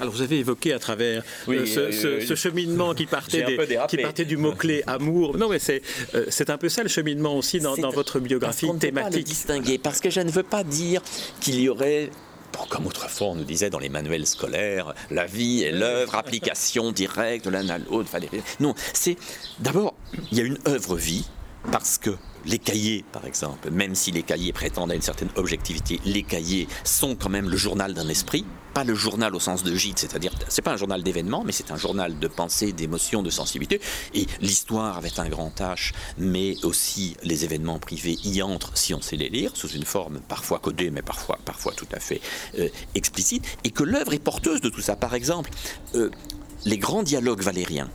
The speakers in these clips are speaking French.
Alors vous avez évoqué à travers ce, cheminement qui partait, qui partait du mot-clé amour. Non mais c'est c'est un peu ça le cheminement aussi dans, votre biographie thématique. Ne peut pas le distinguer parce que je ne veux pas dire qu'il y aurait comme autrefois on nous disait dans les manuels scolaires, la vie et l'œuvre, application directe de l'un à l'autre. Non, c'est d'abord, il y a une œuvre-vie parce que les cahiers, par exemple, même si les cahiers prétendent à une certaine objectivité, les cahiers sont quand même le journal d'un esprit, pas le journal au sens de gîte, c'est-à-dire c'est pas un journal d'événements, mais c'est un journal de pensée, d'émotion, de sensibilité. Et l'histoire avait un grand H, mais aussi les événements privés y entrent si on sait les lire, sous une forme parfois codée, mais parfois, parfois tout à fait euh, explicite, et que l'œuvre est porteuse de tout ça. Par exemple, euh, les grands dialogues valériens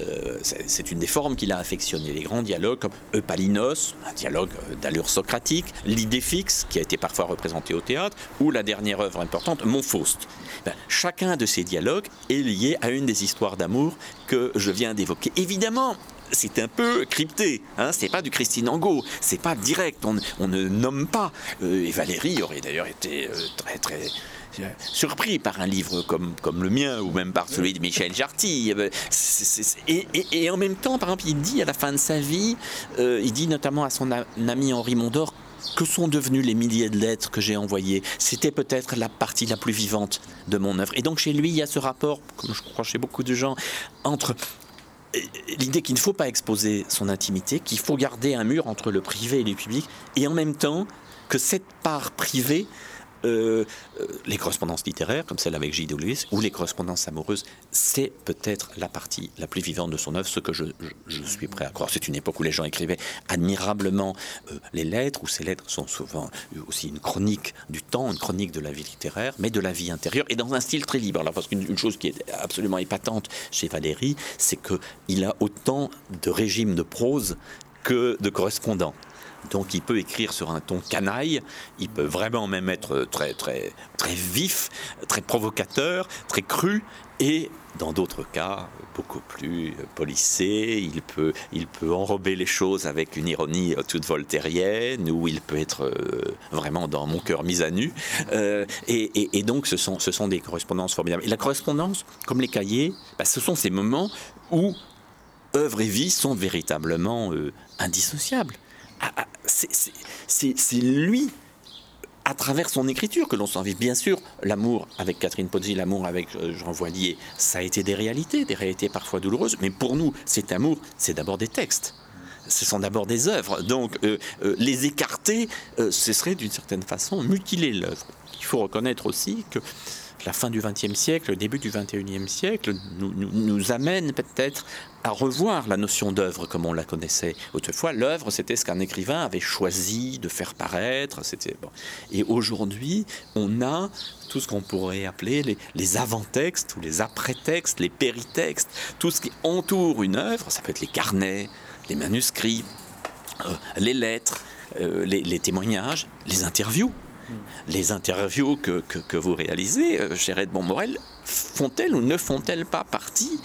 euh, c'est une des formes qu'il a affectionné. Les grands dialogues comme Eupalinos, un dialogue euh, d'allure socratique, l'idée fixe, qui a été parfois représentée au théâtre, ou la dernière œuvre importante, Mon Faust. Ben, chacun de ces dialogues est lié à une des histoires d'amour que je viens d'évoquer. Évidemment, c'est un peu crypté. Hein, c'est pas du Christine Angot, c'est pas direct. On, ne nomme pas. Euh, et Valérie aurait d'ailleurs été très très surpris par un livre comme, comme le mien ou même par celui de Michel Jarty. Euh, et, en même temps, par exemple, il dit à la fin de sa vie, euh, il dit notamment à son ami Henri Mondor, que sont devenus les milliers de lettres que j'ai envoyées? C'était peut-être la partie la plus vivante de mon œuvre. Et donc chez lui, il y a ce rapport, comme je crois chez beaucoup de gens, entre euh, l'idée qu'il ne faut pas exposer son intimité, qu'il faut garder un mur entre le privé et le public, et en même temps que cette part privée euh, euh, les correspondances littéraires, comme celle avec J.D. Lewis, ou les correspondances amoureuses, c'est peut-être la partie la plus vivante de son œuvre, ce que je, suis prêt à croire. C'est une époque où les gens écrivaient admirablement euh, les lettres, où ces lettres sont souvent aussi une chronique du temps, une chronique de la vie littéraire, mais de la vie intérieure, et dans un style très libre. Alors, parce qu'une chose qui est absolument épatante chez Valéry, c'est qu'il a autant de régimes de prose que de correspondants. Donc il peut écrire sur un ton canaille, il peut vraiment même être très très très vif, très provocateur, très cru et dans d'autres cas beaucoup plus polissé, il peut, il peut enrober les choses avec une ironie toute voltairienne, ou il peut être euh, vraiment dans mon cœur mis à nu. Euh, et, donc ce sont, ce sont des correspondances formidables. Et la correspondance, comme les cahiers, bah, ce sont ces moments où œuvre et vie sont véritablement euh, indissociables. Ah, ah, c'est lui à travers son écriture que l'on s'en vit. Bien sûr, l'amour avec Catherine Pozzi, l'amour avec euh, Jean Voilier, ça a été des réalités, des réalités parfois douloureuses, mais pour nous, cet amour, c'est d'abord des textes. Ce sont d'abord des œuvres. Donc, euh, euh, les écarter, ce serait d'une certaine façon mutiler l'œuvre. Il faut reconnaître aussi que la fin du XXe siècle, le début du XXIe siècle nous, amène peut-être à revoir la notion d'œuvre comme on la connaissait autrefois. L'œuvre, c'était ce qu'un écrivain avait choisi de faire paraître. C'était bon. Et aujourd'hui, on a tout ce qu'on pourrait appeler les, les avant-textes ou les après-textes, les péritextes, tout ce qui entoure une œuvre. Ça peut être les carnets, les manuscrits, euh, les lettres, euh, les témoignages, les interviews les interviews que, que, vous réalisez, euh, cher Edmond Morel, font-elles ou ne font-elles pas partie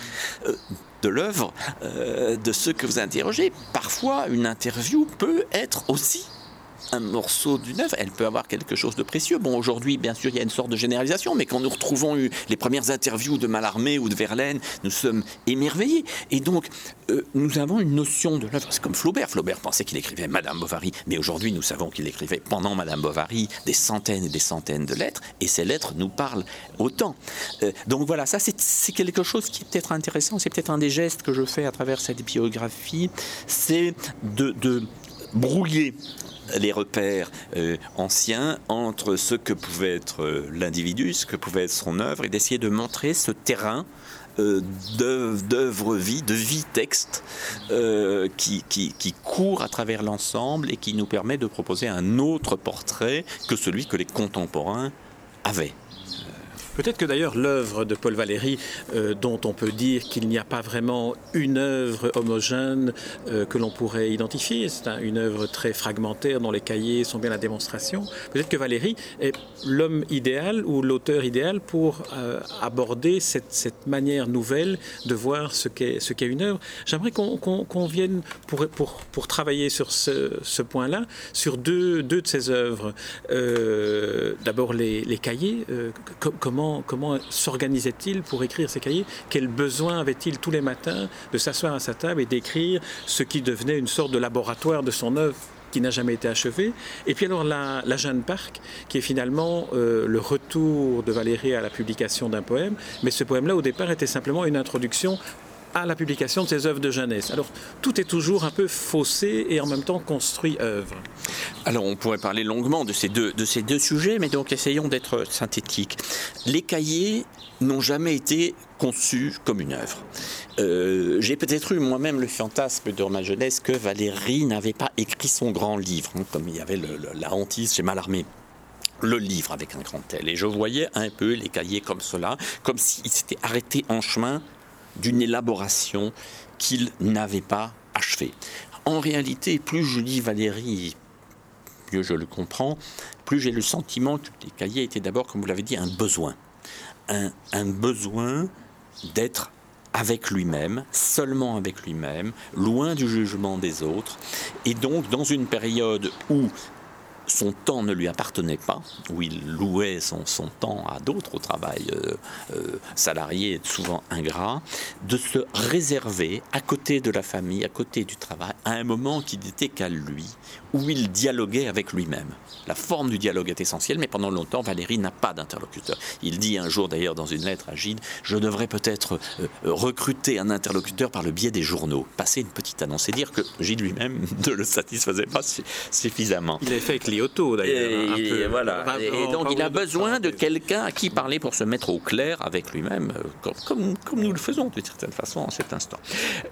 euh, de l'œuvre euh, de ceux que vous interrogez? Parfois, une interview peut être aussi un morceau d'une œuvre, elle peut avoir quelque chose de précieux. Bon, aujourd'hui, bien sûr, il y a une sorte de généralisation, mais quand nous retrouvons les premières interviews de Mallarmé ou de Verlaine, nous sommes émerveillés. Et donc, euh, nous avons une notion de l'œuvre. C'est comme Flaubert. Flaubert pensait qu'il écrivait Madame Bovary, mais aujourd'hui, nous savons qu'il écrivait pendant Madame Bovary des centaines et des centaines de lettres, et ces lettres nous parlent autant. Euh, donc voilà, ça, c'est quelque chose qui est peut-être intéressant. C'est peut-être un des gestes que je fais à travers cette biographie, c'est de, de brouiller les repères euh, anciens entre ce que pouvait être euh, l'individu, ce que pouvait être son œuvre, et d'essayer de montrer ce terrain euh, d'œuvre-vie, de vie-texte qui, qui, qui, court à travers l'ensemble et qui nous permet de proposer un autre portrait que celui que les contemporains avaient. Peut-être que d'ailleurs l'œuvre de Paul Valéry, euh, dont on peut dire qu'il n'y a pas vraiment une œuvre homogène euh, que l'on pourrait identifier, c'est une œuvre très fragmentaire dont les cahiers sont bien la démonstration, peut-être que Valéry est l'homme idéal ou l'auteur idéal pour euh, aborder cette, manière nouvelle de voir ce qu'est qu'est une œuvre. J'aimerais qu'on vienne pour, pour, pour, travailler sur ce, ce point-là, sur deux, deux, de ces œuvres. D'abord les, les, cahiers, comment comment, s'organisait-il pour écrire ses cahiers? Quel besoin avait-il tous les matins de s'asseoir à sa table et d'écrire ce qui devenait une sorte de laboratoire de son œuvre qui n'a jamais été achevée. Et puis alors la, Jeanne Parc, qui est finalement euh, le retour de Valérie à la publication d'un poème. Mais ce poème-là, au départ, était simplement une introduction à la publication de ses œuvres de jeunesse. Alors tout est toujours un peu faussé et en même temps construit œuvre. Alors on pourrait parler longuement de ces deux, de ces deux sujets, mais donc essayons d'être synthétiques. Les cahiers n'ont jamais été conçus comme une œuvre. Euh, j'ai peut-être eu moi-même le fantasme de ma jeunesse que Valérie n'avait pas écrit son grand livre, hein, comme il y avait la hantise chez Mallarmé le livre avec un grand L. Et je voyais un peu les cahiers comme cela, comme s'ils s'étaient arrêtés en chemin d'une élaboration qu'il n'avait pas achevée. En réalité, plus je lis Valérie, mieux je le comprends, plus j'ai le sentiment que les cahiers étaient d'abord, comme vous l'avez dit, un besoin. Un, un besoin d'être avec lui-même, seulement avec lui-même, loin du jugement des autres, et donc dans une période où son temps ne lui appartenait pas, où il louait son, temps à d'autres au travail euh, euh, salarié souvent ingrat, de se réserver à côté de la famille, à côté du travail, à un moment qui n'était qu'à lui, où il dialoguait avec lui-même. La forme du dialogue est essentielle, mais pendant longtemps, Valérie n'a pas d'interlocuteur. Il dit un jour d'ailleurs dans une lettre à Gide, je devrais peut-être euh, recruter un interlocuteur par le biais des journaux, passer une petite annonce et dire que Gide lui-même ne le satisfaisait pas suffisamment. Il avait fait avec D'ailleurs. Et, voilà. et, donc il a besoin de quelqu'un à qui parler pour se mettre au clair avec lui-même, euh, comme, comme, nous le faisons d'une certaine façon en cet instant.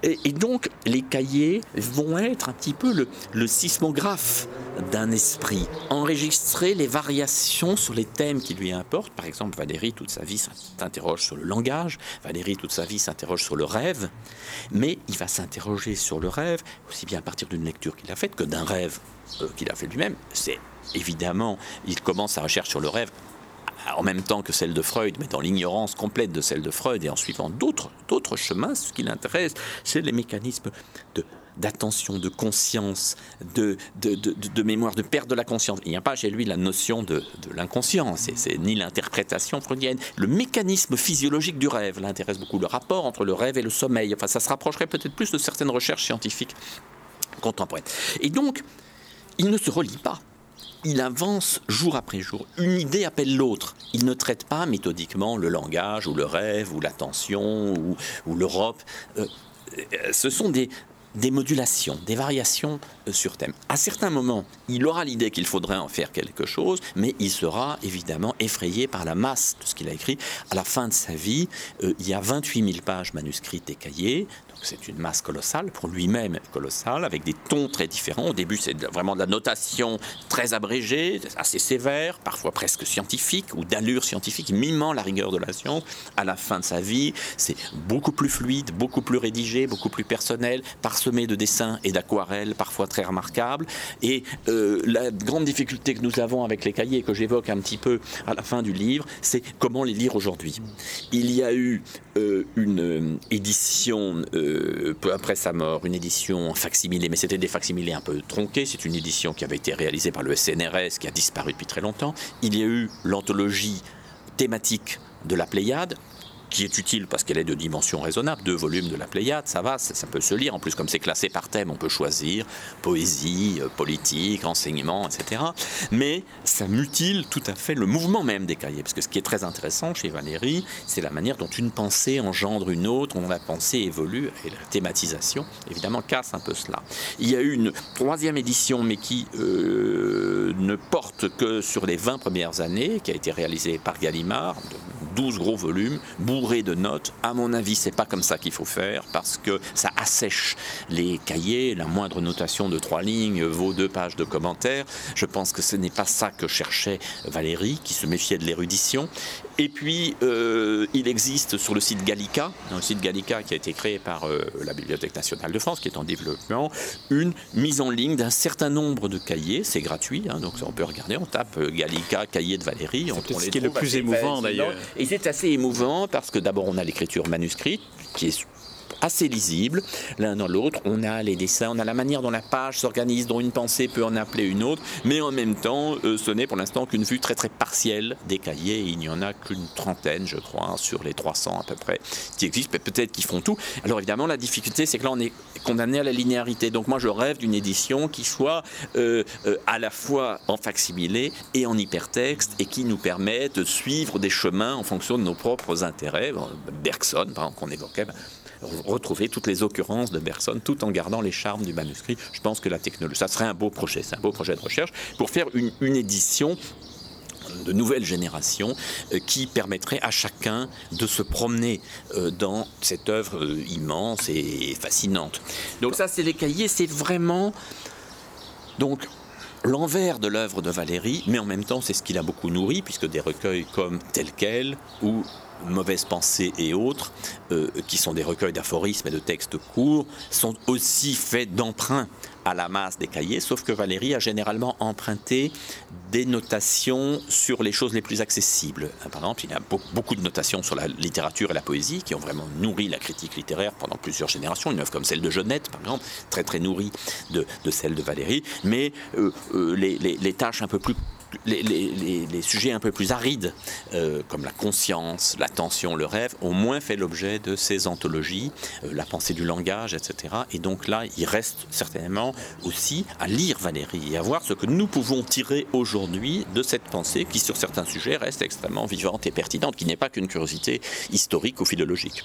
Et, donc les cahiers vont être un petit peu le, le sismographe d'un esprit, enregistrer les variations sur les thèmes qui lui importent. Par exemple, Valérie, toute sa vie, s'interroge sur le langage, Valérie, toute sa vie, s'interroge sur le rêve, mais il va s'interroger sur le rêve, aussi bien à partir d'une lecture qu'il a faite que d'un rêve qu'il a fait lui-même. C'est évidemment, il commence sa recherche sur le rêve en même temps que celle de Freud, mais dans l'ignorance complète de celle de Freud et en suivant d'autres, chemins, ce qui l'intéresse, c'est les mécanismes de d'attention, de conscience, de, de, mémoire, de perte de la conscience. Il n'y a pas chez lui la notion de, l'inconscient, c'est ni l'interprétation freudienne. Le mécanisme physiologique du rêve l'intéresse beaucoup, le rapport entre le rêve et le sommeil. Enfin, ça se rapprocherait peut-être plus de certaines recherches scientifiques contemporaines. Et donc, il ne se relie pas. Il avance jour après jour. Une idée appelle l'autre. Il ne traite pas méthodiquement le langage ou le rêve ou l'attention ou, l'Europe. Euh, ce sont des, des modulations, des variations euh, sur thème. À certains moments, il aura l'idée qu'il faudrait en faire quelque chose, mais il sera évidemment effrayé par la masse de ce qu'il a écrit. À la fin de sa vie, euh, il y a 28 000 pages manuscrites et cahiers, c'est une masse colossale, pour lui-même colossale, avec des tons très différents. Au début, c'est vraiment de la notation très abrégée, assez sévère, parfois presque scientifique, ou d'allure scientifique, mimant la rigueur de la science. À la fin de sa vie, c'est beaucoup plus fluide, beaucoup plus rédigé, beaucoup plus personnel, parsemé de dessins et d'aquarelles, parfois très remarquables. Et euh, la grande difficulté que nous avons avec les cahiers, que j'évoque un petit peu à la fin du livre, c'est comment les lire aujourd'hui. Il y a eu euh, une euh, édition peu après sa mort, une édition facsimilée, mais c'était des facsimilés un peu tronqués. C'est une édition qui avait été réalisée par le SNRS, qui a disparu depuis très longtemps. Il y a eu l'anthologie thématique de la Pléiade, qui est utile parce qu'elle est de dimension raisonnable. Deux volumes de la Pléiade, ça va, ça, peut se lire. En plus, comme c'est classé par thème, on peut choisir poésie, euh, politique, enseignement, etc. Mais ça mutile tout à fait le mouvement même des cahiers. Parce que ce qui est très intéressant chez Valérie, c'est la manière dont une pensée engendre une autre, dont la pensée évolue, et la thématisation, évidemment, casse un peu cela. Il y a eu une troisième édition, mais qui euh, ne porte que sur les 20 premières années, qui a été réalisée par Gallimard, 12 gros volumes, bourrés de notes. À mon avis, c'est pas comme ça qu'il faut faire parce que ça assèche les cahiers. La moindre notation de trois lignes vaut deux pages de commentaires. Je pense que ce n'est pas ça que cherchait Valérie, qui se méfiait de l'érudition. Et puis, euh, il existe sur le site Gallica, un site Gallica qui a été créé par euh, la Bibliothèque nationale de France, qui est en développement, une mise en ligne d'un certain nombre de cahiers. C'est gratuit, hein, donc on peut regarder. On tape euh, Gallica, cahier de Valérie. C'est ce qui est le plus émouvant d'ailleurs. Et c'est assez émouvant parce que d'abord on a l'écriture manuscrite qui est assez lisibles l'un dans l'autre. On a les dessins, on a la manière dont la page s'organise, dont une pensée peut en appeler une autre, mais en même temps, euh, ce n'est pour l'instant qu'une vue très très partielle des cahiers. Il n'y en a qu'une trentaine, je crois, sur les 300 à peu près qui existent, mais peut-être qu'ils font tout. Alors évidemment, la difficulté, c'est que là, on est condamné à la linéarité. Donc moi, je rêve d'une édition qui soit euh, euh, à la fois en facsimilé et en hypertexte et qui nous permette de suivre des chemins en fonction de nos propres intérêts. Bergson, par exemple, qu'on évoquait, ben, retrouver toutes les occurrences de Bergson tout en gardant les charmes du manuscrit. Je pense que la technologie, ça serait un beau projet, c'est un beau projet de recherche pour faire une, édition de nouvelle génération euh, qui permettrait à chacun de se promener euh, dans cette œuvre euh, immense et fascinante. Donc ça, c'est les cahiers, c'est vraiment donc l'envers de l'œuvre de Valéry, mais en même temps, c'est ce qui l'a beaucoup nourri, puisque des recueils comme Tel quel ou Mauvaise pensée et autres, euh, qui sont des recueils d'aphorismes et de textes courts, sont aussi faits d'emprunts à la masse des cahiers, sauf que Valérie a généralement emprunté des notations sur les choses les plus accessibles. Par exemple, il y a beaucoup de notations sur la littérature et la poésie qui ont vraiment nourri la critique littéraire pendant plusieurs générations. Une œuvre comme celle de Jeannette, par exemple, très très nourrie de, celle de Valérie, mais euh, euh, les, les tâches un peu plus les, sujets un peu plus arides, euh, comme la conscience, l'attention, le rêve, ont moins fait l'objet de ces anthologies, euh, la pensée du langage, etc. Et donc là, il reste certainement aussi à lire Valérie et à voir ce que nous pouvons tirer aujourd'hui de cette pensée qui, sur certains sujets, reste extrêmement vivante et pertinente, qui n'est pas qu'une curiosité historique ou philologique.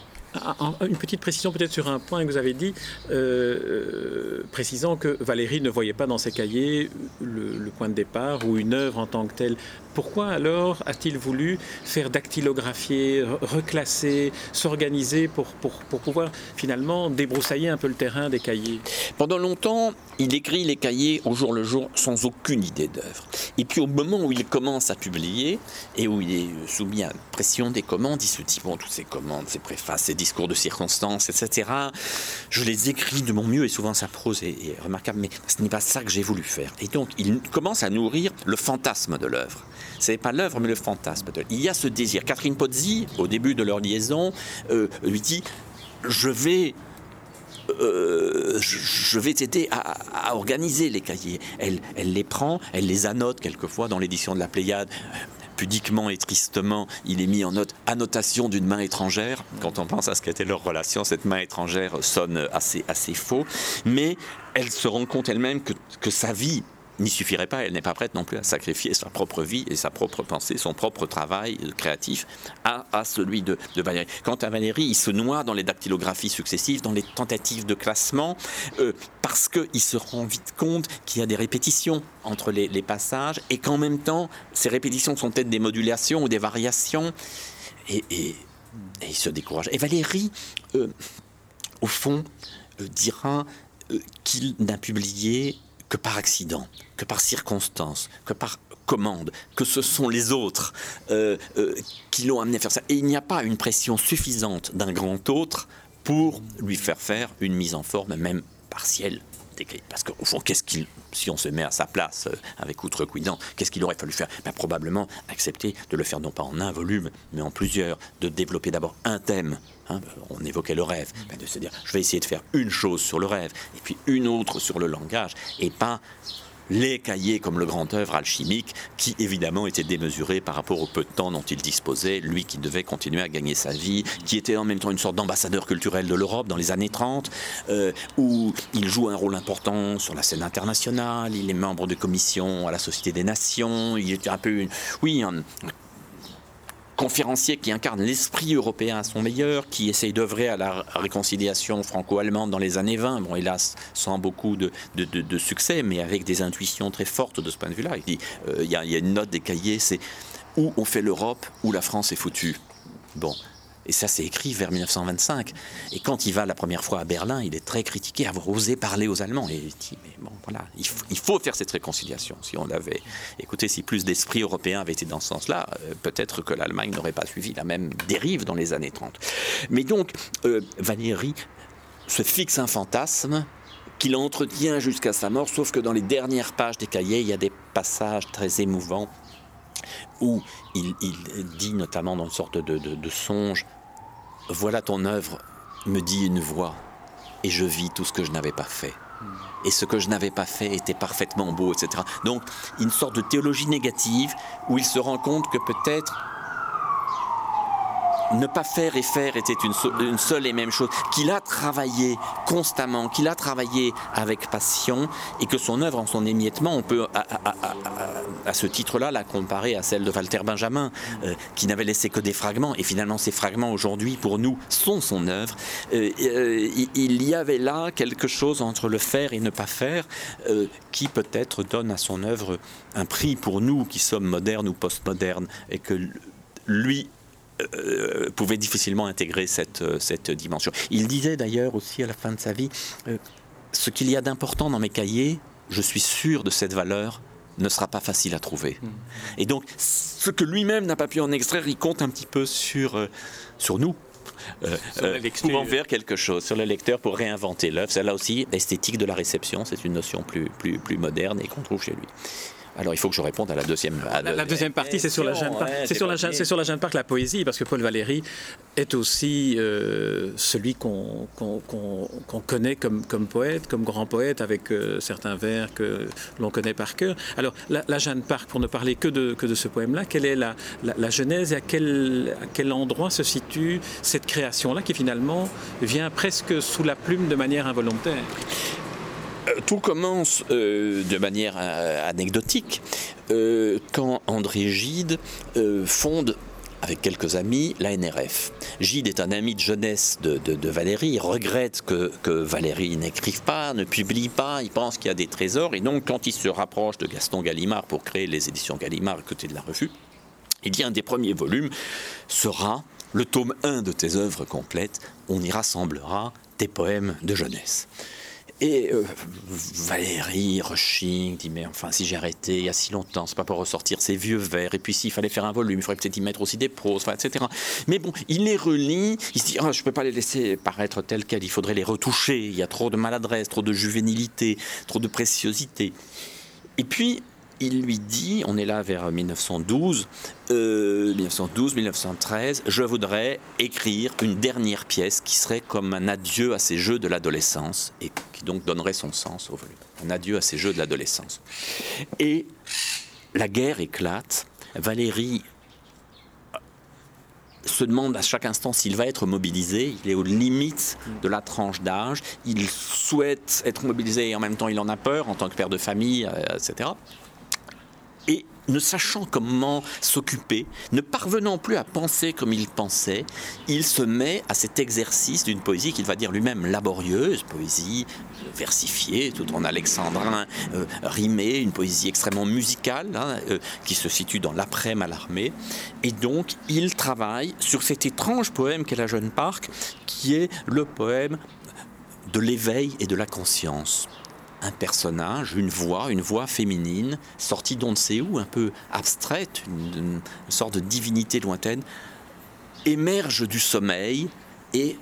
Une petite précision peut-être sur un point que vous avez dit, euh, précisant que Valérie ne voyait pas dans ses cahiers le, point de départ ou une œuvre en tant que telle. Pourquoi alors a-t-il voulu faire dactylographier, reclasser, s'organiser pour, pour, pour, pouvoir finalement débroussailler un peu le terrain des cahiers? Pendant longtemps, il écrit les cahiers au jour le jour sans aucune idée d'œuvre. Et puis au moment où il commence à publier et où il est soumis à la pression des commandes, il se dit bon, toutes ces commandes, ces préfaces, ces discours de circonstances, etc., je les écris de mon mieux et souvent sa prose est, est remarquable, mais ce n'est pas ça que j'ai voulu faire. Et donc il commence à nourrir le fantasme de l'œuvre c'est pas l'œuvre, mais le fantasme. Il y a ce désir. Catherine Pozzi, au début de leur liaison, euh, lui dit Je vais euh, je vais t'aider à, organiser les cahiers. Elle, elle les prend, elle les annote quelquefois dans l'édition de la Pléiade. Pudiquement et tristement, il est mis en note annotation d'une main étrangère. Quand on pense à ce qu'était leur relation, cette main étrangère sonne assez, assez faux. Mais elle se rend compte elle-même que, que sa vie n'y suffirait pas. Elle n'est pas prête non plus à sacrifier sa propre vie et sa propre pensée, son propre travail créatif à, celui de, Valérie. Quant à Valérie, il se noie dans les dactylographies successives, dans les tentatives de classement, euh, parce qu'il se rend vite compte qu'il y a des répétitions entre les, passages et qu'en même temps, ces répétitions sont peut-être des modulations ou des variations. Et, il se décourage. Et Valérie, euh, au fond, euh, dira qu'il n'a publié que par accident, que par circonstance, que par commande, que ce sont les autres euh, euh, qui l'ont amené à faire ça. Et il n'y a pas une pression suffisante d'un grand autre pour lui faire faire une mise en forme, même partielle. Parce qu'au fond, qu'est-ce qu'il, si on se met à sa place euh, avec outrecuidant, qu'est-ce qu'il aurait fallu faire? Ben, Probablement accepter de le faire non pas en un volume, mais en plusieurs, de développer d'abord un thème. Hein, on évoquait le rêve, ben, de se dire je vais essayer de faire une chose sur le rêve et puis une autre sur le langage et pas les cahiers comme le grand œuvre alchimique qui évidemment était démesuré par rapport au peu de temps dont il disposait, lui qui devait continuer à gagner sa vie, qui était en même temps une sorte d'ambassadeur culturel de l'Europe dans les années 30, euh, où il joue un rôle important sur la scène internationale, il est membre de commission à la Société des Nations, il était un peu, oui, un, conférencier qui incarne l'esprit européen à son meilleur, qui essaye d'œuvrer à la réconciliation franco-allemande dans les années 20, bon hélas sans beaucoup de, de, succès, mais avec des intuitions très fortes de ce point de vue-là. Il dit, euh, il y, a une note des cahiers, c'est où on fait l'Europe, où la France est foutue? Bon, et ça, c'est écrit vers 1925. Et quand il va la première fois à Berlin, il est très critiqué avoir osé parler aux Allemands. Et il dit, mais bon, voilà, il faut, faire cette réconciliation. Si on avait, écoutez, si plus d'esprit européen avait été dans ce sens-là, euh, peut-être que l'Allemagne n'aurait pas suivi la même dérive dans les années 30. Mais donc, euh, se fixe un fantasme qu'il entretient jusqu'à sa mort, sauf que dans les dernières pages des cahiers, il y a des passages très émouvants où il, dit notamment dans une sorte de, songe, voilà ton œuvre me dit une voix, et je vis tout ce que je n'avais pas fait. Et ce que je n'avais pas fait était parfaitement beau, etc. Donc, une sorte de théologie négative où il se rend compte que peut-être ne pas faire et faire était une, seule et même chose, qu'il a travaillé constamment, qu'il a travaillé avec passion, et que son œuvre en son émiettement, on peut à, ce titre-là la comparer à celle de Walter Benjamin, euh, qui n'avait laissé que des fragments, et finalement ces fragments aujourd'hui, pour nous, sont son œuvre. Euh, euh, il y avait là quelque chose entre le faire et ne pas faire, qui peut-être donne à son œuvre un prix pour nous qui sommes modernes ou postmodernes, et que lui euh, pouvait difficilement intégrer cette, euh, cette dimension. Il disait d'ailleurs aussi à la fin de sa vie, euh, ce qu'il y a d'important dans mes cahiers, je suis sûr de cette valeur, ne sera pas facile à trouver. Hmm. Et donc, ce que lui-même n'a pas pu en extraire, il compte un petit peu sur, sur nous. pour en faire quelque chose sur le lecteur pour réinventer l'œuvre. C'est là aussi l'esthétique de la réception, c'est une notion plus, plus, plus moderne et qu'on trouve chez lui. Alors il faut que je réponde à la deuxième. la, deuxième partie, c'est sur la Jeanne Parc. c'est sur la c'est sur la Jeanne Parc la poésie, parce que Paul Valéry est aussi euh, celui qu'on connaît comme, comme poète, comme grand poète, avec euh, certains vers que l'on connaît par cœur. Alors la, Jeanne Parc, pour ne parler que de, que de ce poème-là, quelle est la, la, genèse et à quel, à quel endroit se situe cette création-là qui finalement vient presque sous la plume de manière involontaire? Tout commence euh, de manière euh, anecdotique quand André Gide fonde avec quelques amis, la NRF. Gide est un ami de jeunesse de, Valérie, il regrette que, que Valérie n'écrive pas, ne publie pas, il pense qu'il y a des trésors, et donc quand il se rapproche de Gaston Gallimard pour créer les éditions Gallimard à côté de la revue, il dit un des premiers volumes sera le tome 1 de tes œuvres complètes, on y rassemblera tes poèmes de jeunesse. Et euh, Valérie Rushing dit mais enfin si j'ai arrêté il y a si longtemps, c'est pas pour ressortir ces vieux vers. Et puis s'il fallait faire un volume, il faudrait peut-être y mettre aussi des proses, etc. Mais bon, il les relit, il se dit ah, je peux pas les laisser paraître tels quels, il faudrait les retoucher. Il y a trop de maladresse, trop de juvénilité, trop de préciosité. Et puis il lui dit, on est là vers 1912, 1912, 1913, je voudrais écrire une dernière pièce qui serait comme un adieu à ces jeux de l'adolescence et qui donc donnerait son sens au volume. Un adieu à ces jeux de l'adolescence. Et la guerre éclate. Valérie se demande à chaque instant s'il va être mobilisé. Il est aux limites de la tranche d'âge. Il souhaite être mobilisé et en même temps il en a peur en tant que père de famille, euh, etc et ne sachant comment s'occuper, ne parvenant plus à penser comme il pensait, il se met à cet exercice d'une poésie qu'il va dire lui-même laborieuse, poésie versifiée, tout en alexandrin euh, rimé, une poésie extrêmement musicale, hein, euh, qui se situe dans l'après Malarmé. Et donc, il travaille sur cet étrange poème qu'est La Jeune Parc, qui est le poème de l'éveil et de la conscience un personnage, une voix, une voix féminine, sortie d'on ne sait où, un peu abstraite, une, sorte de divinité lointaine, émerge du sommeil et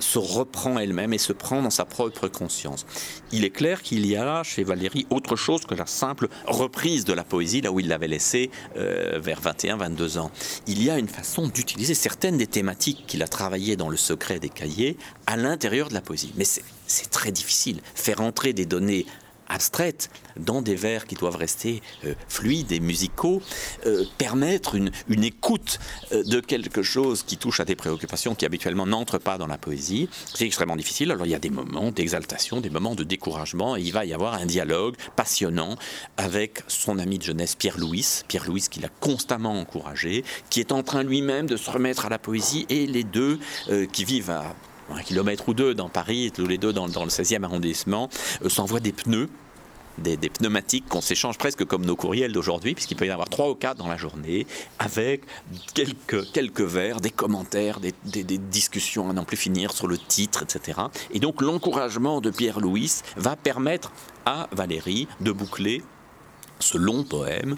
se reprend elle-même et se prend dans sa propre conscience. Il est clair qu'il y a là chez Valérie autre chose que la simple reprise de la poésie là où il l'avait laissée euh, vers 21-22 ans. Il y a une façon d'utiliser certaines des thématiques qu'il a travaillées dans le secret des cahiers à l'intérieur de la poésie. Mais c'est c'est très difficile. Faire entrer des données abstraites dans des vers qui doivent rester euh, fluides et musicaux, euh, permettre une, écoute euh, de quelque chose qui touche à des préoccupations qui habituellement n'entrent pas dans la poésie, c'est extrêmement difficile. Alors il y a des moments d'exaltation, des moments de découragement, et il va y avoir un dialogue passionnant avec son ami de jeunesse Pierre Louis, Pierre Louis qui l'a constamment encouragé, qui est en train lui-même de se remettre à la poésie, et les deux qui vivent à un kilomètre ou deux dans Paris, tous les deux dans, le 16e arrondissement, euh, s'envoient des pneus des, pneumatiques qu'on s'échange presque comme nos courriels d'aujourd'hui, puisqu'il peut y en avoir trois ou quatre dans la journée, avec quelques, quelques vers, des commentaires, des, discussions à n'en plus finir sur le titre, etc. Et donc l'encouragement de Pierre Louis va permettre à Valérie de boucler ce long poème,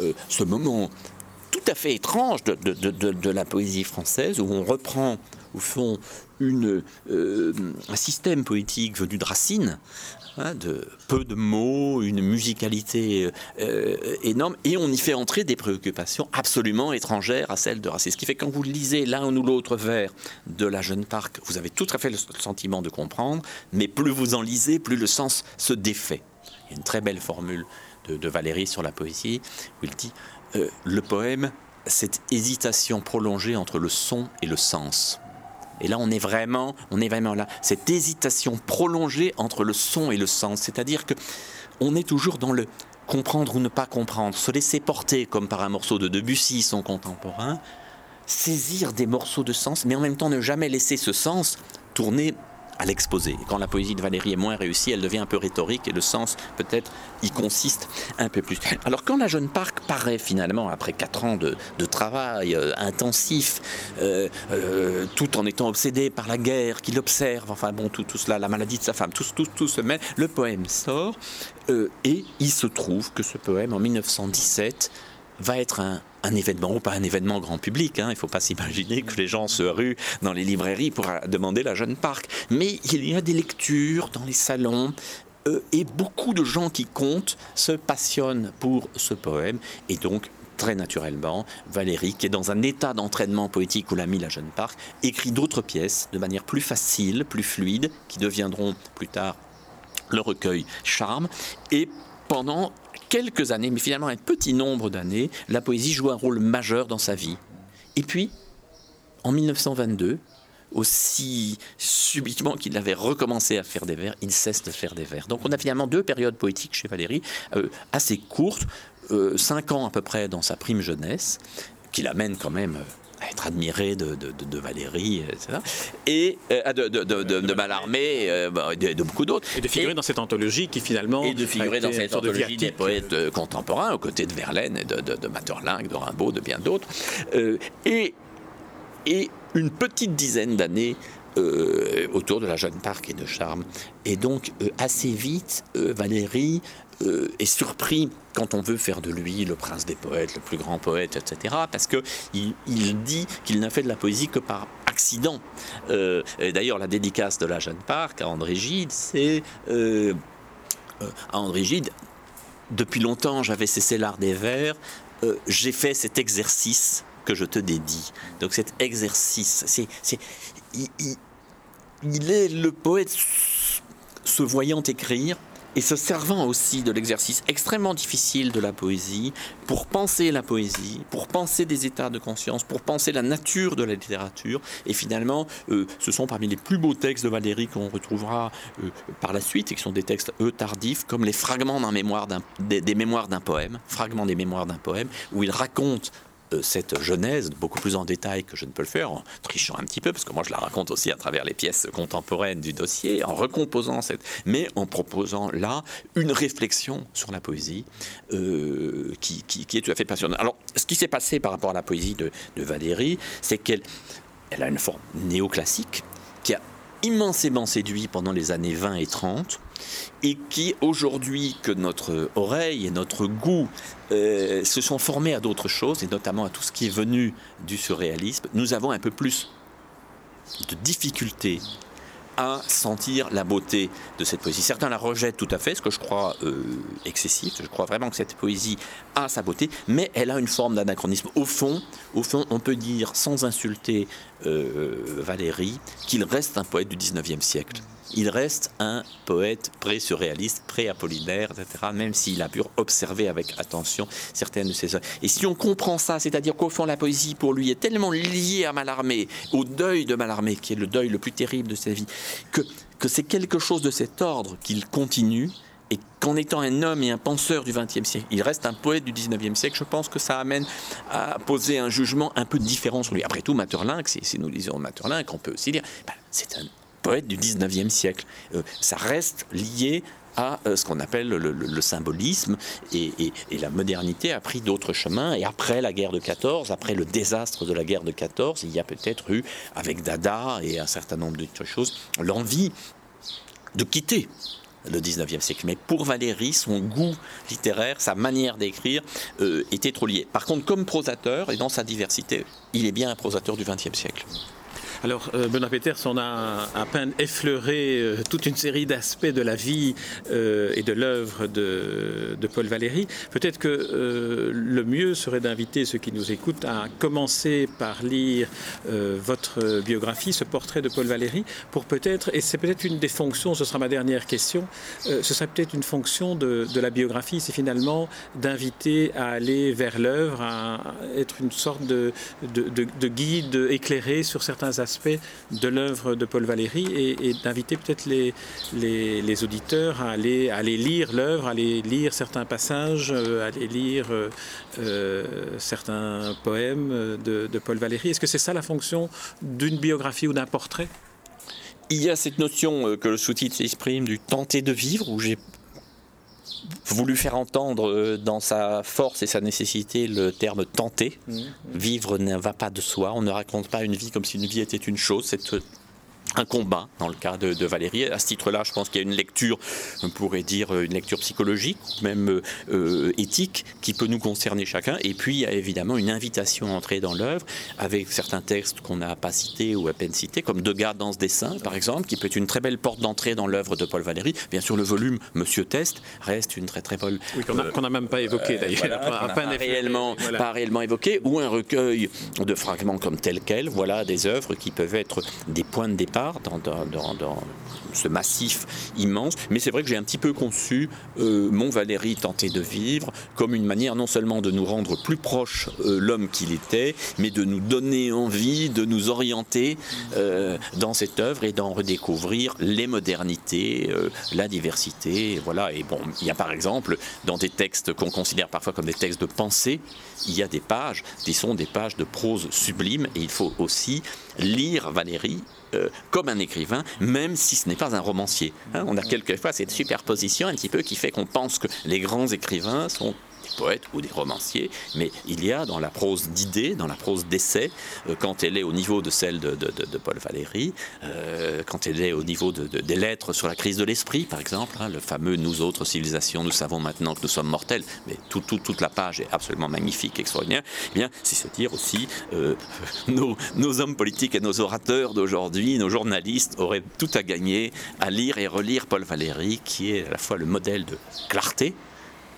euh, ce moment tout à fait étrange de, la poésie française, où on reprend, au fond, euh, un système poétique venu de Racine, Hein, de peu de mots, une musicalité euh, énorme, et on y fait entrer des préoccupations absolument étrangères à celles de Racine. Ce qui fait que quand vous lisez l'un ou l'autre vers de la Jeune Parc, vous avez tout à fait le sentiment de comprendre, mais plus vous en lisez, plus le sens se défait. Il y a une très belle formule de, Valérie sur la poésie, où il dit euh, Le poème, cette hésitation prolongée entre le son et le sens. Et là, on est vraiment, on est vraiment là. Cette hésitation prolongée entre le son et le sens, c'est-à-dire que on est toujours dans le comprendre ou ne pas comprendre, se laisser porter comme par un morceau de Debussy, son contemporain, saisir des morceaux de sens, mais en même temps ne jamais laisser ce sens tourner à l'exposé. Quand la poésie de Valérie est moins réussie, elle devient un peu rhétorique et le sens peut-être y consiste un peu plus. Alors quand la jeune Parc paraît finalement après quatre ans de, travail euh, intensif, euh, euh, tout en étant obsédé par la guerre qu'il observe, enfin bon tout, tout cela, la maladie de sa femme, tout, tout, tout se met, le poème sort et il se trouve que ce poème en 1917 va être un, événement, ou pas un événement grand public. Hein. Il ne faut pas s'imaginer que les gens se ruent dans les librairies pour demander la jeune parc. Mais il y a des lectures dans les salons. Euh, et beaucoup de gens qui comptent se passionnent pour ce poème. Et donc, très naturellement, Valérie, qui est dans un état d'entraînement poétique où l'a mis la jeune parc, écrit d'autres pièces de manière plus facile, plus fluide, qui deviendront plus tard le recueil Charme. Et pendant quelques années, mais finalement un petit nombre d'années, la poésie joue un rôle majeur dans sa vie. Et puis, en 1922, aussi subitement qu'il avait recommencé à faire des vers, il cesse de faire des vers. Donc on a finalement deux périodes poétiques chez Valérie, euh, assez courtes, euh, cinq ans à peu près dans sa prime jeunesse, qui l'amène quand même euh, être admiré de, de, Valérie, etc. Et euh, de, de, Mallarmé, euh, bah, de, beaucoup d'autres. Et de figurer dans cette anthologie qui finalement. Et de figurer dans cette anthologie des poètes euh, contemporains, aux côtés de Verlaine, et de, de, Maeterlinck, de Rimbaud, de bien d'autres. et, et une petite dizaine d'années autour de la jeune Parc et de Charme. Et donc, assez vite, Valérie euh, est surpris quand on veut faire de lui le prince des poètes, le plus grand poète, etc. Parce qu'il il dit qu'il n'a fait de la poésie que par accident. Euh, d'ailleurs, la dédicace de la jeune Parc à André Gide, c'est euh, à André Gide. Depuis longtemps, j'avais cessé l'art des vers. J'ai fait cet exercice que je te dédie. Donc cet exercice, c'est, il, est le poète se voyant écrire et se servant aussi de l'exercice extrêmement difficile de la poésie pour penser la poésie, pour penser des états de conscience, pour penser la nature de la littérature. Et finalement, euh, ce sont parmi les plus beaux textes de Valéry qu'on retrouvera euh, par la suite, et qui sont des textes, eux, tardifs, comme les fragments des, des mémoires d'un poème, fragments des mémoires d'un poème, où il raconte cette genèse beaucoup plus en détail que je ne peux le faire, en trichant un petit peu, parce que moi je la raconte aussi à travers les pièces contemporaines du dossier, en recomposant cette, mais en proposant là une réflexion sur la poésie euh, qui, qui, est tout à fait passionnante. Alors, ce qui s'est passé par rapport à la poésie de, de Valérie, c'est qu'elle elle a une forme néoclassique qui a immensément séduit pendant les années 20 et 30 et qui aujourd'hui que notre oreille et notre goût euh, se sont formés à d'autres choses et notamment à tout ce qui est venu du surréalisme, nous avons un peu plus de difficultés sentir la beauté de cette poésie. Certains la rejettent tout à fait, ce que je crois euh, excessif. Je crois vraiment que cette poésie a sa beauté, mais elle a une forme d'anachronisme. Au fond, au fond, on peut dire, sans insulter euh, Valérie, qu'il reste un poète du 19e siècle il reste un poète pré-surréaliste, pré-apollinaire, etc., même s'il a pu observer avec attention certaines de ses œuvres. Et si on comprend ça, c'est-à-dire qu'au fond, la poésie, pour lui, est tellement liée à Mallarmé, au deuil de Mallarmé, qui est le deuil le plus terrible de sa vie, que, que c'est quelque chose de cet ordre qu'il continue, et qu'en étant un homme et un penseur du XXe siècle, il reste un poète du XIXe siècle, je pense que ça amène à poser un jugement un peu différent sur lui. Après tout, Maeterlinck, si, nous lisons Maeterlinck, on peut aussi dire, ben, c'est un poète du 19e siècle. Euh, ça reste lié à euh, ce qu'on appelle le, symbolisme et, la modernité a pris d'autres chemins et après la guerre de 14, après le désastre de la guerre de 14, il y a peut-être eu avec Dada et un certain nombre d'autres choses l'envie de quitter le 19e siècle. Mais pour Valéry, son goût littéraire, sa manière d'écrire euh, était trop lié. Par contre, comme prosateur et dans sa diversité, il est bien un prosateur du 20e siècle. Alors, euh, Benoît Peters, on a à peine effleuré euh, toute une série d'aspects de la vie euh, et de l'œuvre de, Paul Valéry. Peut-être que le mieux serait d'inviter ceux qui nous écoutent à commencer par lire votre biographie, ce portrait de Paul Valéry, pour peut-être, et c'est peut-être une des fonctions, ce sera ma dernière question, ce serait peut-être une fonction de, la biographie, c'est finalement d'inviter à aller vers l'œuvre, à être une sorte de, de guide éclairé sur certains aspects de l'œuvre de Paul Valéry et, d'inviter peut-être les, les, auditeurs à aller, à aller lire l'œuvre, à aller lire certains passages, euh, à aller lire euh, euh, certains poèmes de, de Paul Valéry. Est-ce que c'est ça la fonction d'une biographie ou d'un portrait? Il y a cette notion que le sous-titre s'exprime du tenter de vivre, où j'ai voulu faire entendre euh, dans sa force et sa nécessité le terme tenter. Mmh, mmh. Vivre ne va pas de soi. On ne raconte pas une vie comme si une vie était une chose. C'est un combat dans le cas de, Valérie. À ce titre-là, je pense qu'il y a une lecture, on pourrait dire une lecture psychologique, même euh, éthique, qui peut nous concerner chacun. Et puis, il y a évidemment une invitation à entrer dans l'œuvre avec certains textes qu'on n'a pas cités ou à peine cités, comme Degas dans ce dessin, par exemple, qui peut être une très belle porte d'entrée dans l'œuvre de Paul Valéry. Bien sûr, le volume Monsieur Test reste une très très belle. Oui, qu'on n'a même pas évoqué euh, d'ailleurs. pas, réellement, pas réellement évoqué, ou un recueil de fragments comme tel quel. Voilà des œuvres qui peuvent être des points de départ dans, ce massif immense. Mais c'est vrai que j'ai un petit peu conçu euh, mon Valérie tenté de vivre comme une manière non seulement de nous rendre plus proche euh, l'homme qu'il était, mais de nous donner envie, de nous orienter euh, dans cette œuvre et d'en redécouvrir les modernités, la diversité. Voilà. Et bon, il y a par exemple dans des textes qu'on considère parfois comme des textes de pensée, il y a des pages qui sont des pages de prose sublime et il faut aussi lire Valérie euh, comme un écrivain, même si ce n'est pas un romancier. Hein. on a quelquefois cette superposition un petit peu qui fait qu'on pense que les grands écrivains sont poètes ou des romanciers, mais il y a dans la prose d'idées, dans la prose d'essai, euh, quand elle est au niveau de celle de, Paul Valéry, euh, quand elle est au niveau des lettres sur la crise de l'esprit, par exemple, hein, le fameux Nous autres civilisations, nous savons maintenant que nous sommes mortels, mais toute la page est absolument magnifique, extraordinaire, eh bien, c'est se dire aussi, euh, nos hommes politiques et nos orateurs d'aujourd'hui, nos journalistes auraient tout à gagner à lire et relire Paul Valéry, qui est à la fois le modèle de clarté,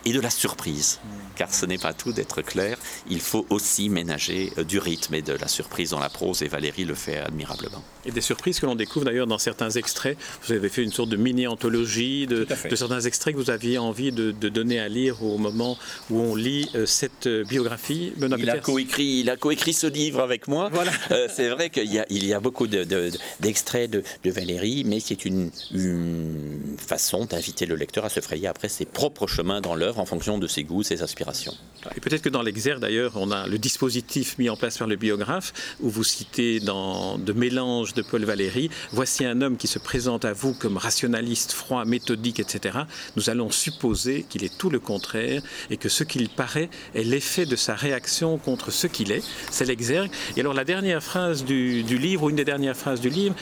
et de la surprise. Car ce n'est pas tout d'être clair, il faut aussi ménager euh, du rythme et de la surprise dans la prose, et Valérie le fait admirablement. Et des surprises que l'on découvre d'ailleurs dans certains extraits. Vous avez fait une sorte de mini-anthologie de, certains extraits que vous aviez envie de, donner à lire au moment où on lit euh, cette euh, biographie. il, a coécrit, il a coécrit ce livre avec moi. Voilà. c'est vrai qu'il y, il y a beaucoup d'extraits de, Valérie, mais c'est une, une façon d'inviter le lecteur à se frayer après ses propres chemins dans l'œuvre en fonction de ses goûts, ses aspirations. Et peut-être que dans l'exergue d'ailleurs, on a le dispositif mis en place par le biographe, où vous citez dans De mélange de Paul Valéry, voici un homme qui se présente à vous comme rationaliste, froid, méthodique, etc. Nous allons supposer qu'il est tout le contraire et que ce qu'il paraît est l'effet de sa réaction contre ce qu'il est. C'est l'exergue. Et alors la dernière phrase du, du livre, ou une des dernières phrases du livre,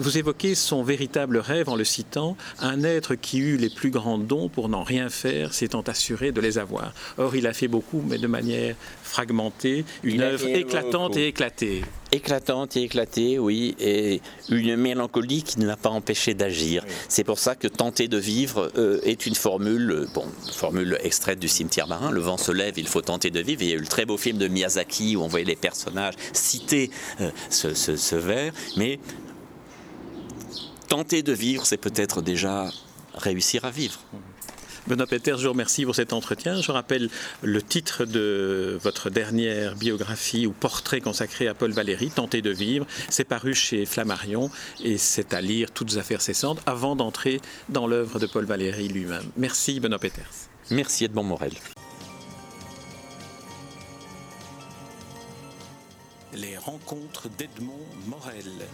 vous évoquez son véritable rêve en le citant, un être qui eut les plus grands dons pour n'en rien faire, s'étant assuré de les avoir. Or, il a fait beaucoup, mais de manière fragmentée, une œuvre éclatante et éclatée. Éclatante et éclatée, oui, et une mélancolie qui ne l'a pas empêché d'agir. C'est pour ça que tenter de vivre euh, est une formule, euh, bon, formule extraite du cimetière marin. Le vent se lève, il faut tenter de vivre. il y a eu le très beau film de Miyazaki où on voyait les personnages citer euh, ce, ce vers, mais tenter de vivre, c'est peut-être déjà réussir à vivre. Benoît Peter, je vous remercie pour cet entretien. Je rappelle le titre de votre dernière biographie ou portrait consacré à Paul Valéry, Tenter de vivre. C'est paru chez Flammarion et c'est à lire toutes affaires cessantes avant d'entrer dans l'œuvre de Paul Valéry lui-même. Merci Benoît Peters. Merci Edmond Morel. Les rencontres d'Edmond Morel.